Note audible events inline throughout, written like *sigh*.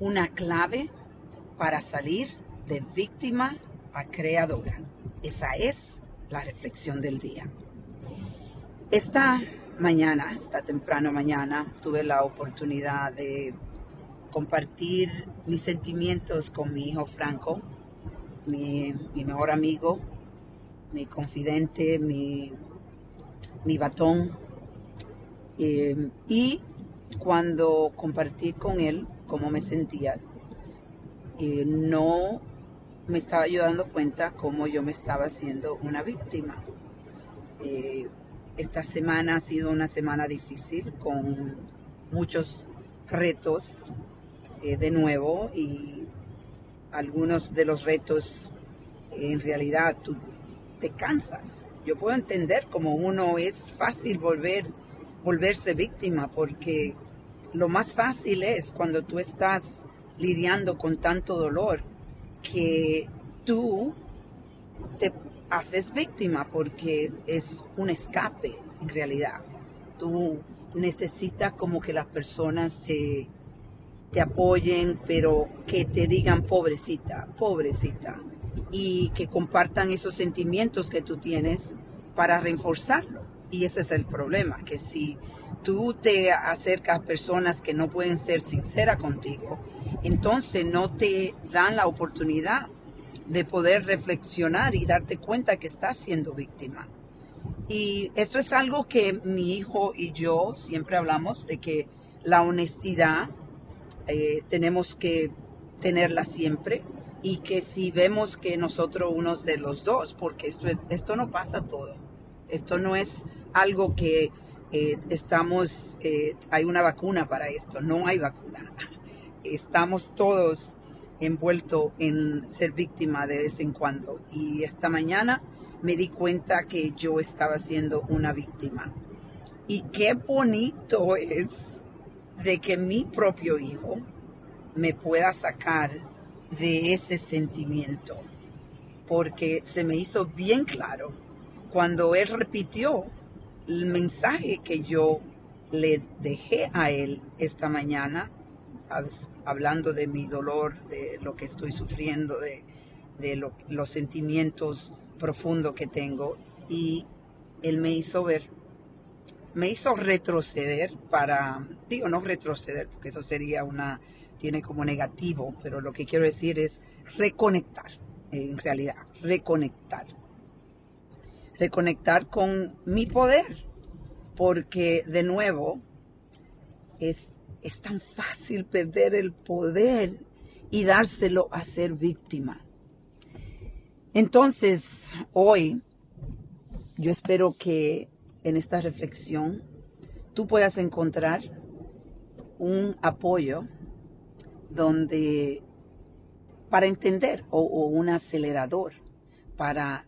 una clave para salir de víctima a creadora. Esa es la reflexión del día. Esta mañana, esta temprano mañana, tuve la oportunidad de compartir mis sentimientos con mi hijo Franco, mi, mejor amigo, mi confidente, mi, mi batón. Eh, y cuando compartí con él cómo me sentía, eh, no me estaba yo dando cuenta cómo yo me estaba haciendo una víctima. Eh, esta semana ha sido una semana difícil con muchos retos eh, de nuevo y algunos de los retos en realidad tú te cansas. Yo puedo entender cómo uno es fácil volver, volverse víctima porque lo más fácil es cuando tú estás lidiando con tanto dolor que tú te haces víctima porque es un escape en realidad. Tú necesitas como que las personas te, te apoyen, pero que te digan pobrecita, pobrecita, y que compartan esos sentimientos que tú tienes para reforzarlo. Y ese es el problema, que si tú te acercas a personas que no pueden ser sinceras contigo, entonces no te dan la oportunidad de poder reflexionar y darte cuenta que estás siendo víctima. Y esto es algo que mi hijo y yo siempre hablamos de que la honestidad eh, tenemos que tenerla siempre y que si vemos que nosotros unos de los dos, porque esto, esto no pasa todo, esto no es algo que eh, estamos, eh, hay una vacuna para esto, no hay vacuna. *laughs* Estamos todos envueltos en ser víctima de vez en cuando. Y esta mañana me di cuenta que yo estaba siendo una víctima. Y qué bonito es de que mi propio hijo me pueda sacar de ese sentimiento. Porque se me hizo bien claro cuando él repitió el mensaje que yo le dejé a él esta mañana, hablando de mi dolor, de lo que estoy sufriendo, de, los sentimientos profundos que tengo. Y él me hizo ver, me hizo retroceder para, digo, no retroceder, porque eso sería una, tiene como negativo, pero lo que quiero decir es reconectar, en realidad, reconectar reconectar con mi poder, porque de nuevo es, es tan fácil perder el poder y dárselo a ser víctima. Entonces, hoy yo espero que en esta reflexión tú puedas encontrar un apoyo donde para entender o, o un acelerador para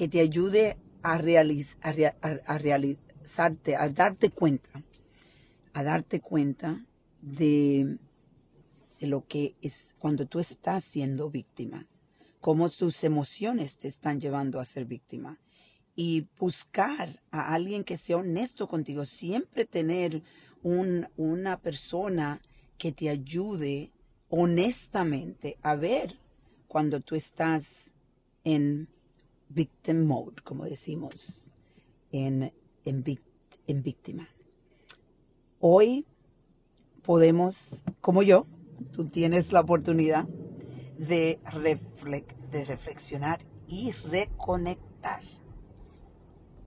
que te ayude a, a, realizarte, a darte cuenta, a darte cuenta de, de lo que es cuando tú estás siendo víctima, cómo tus emociones te están llevando a ser víctima. Y buscar a alguien que sea honesto contigo, siempre tener un, una persona que te ayude honestamente a ver cuando tú estás en victim mode, como decimos en, en, en víctima. Hoy podemos, como yo, tú tienes la oportunidad de, de reflexionar y reconectar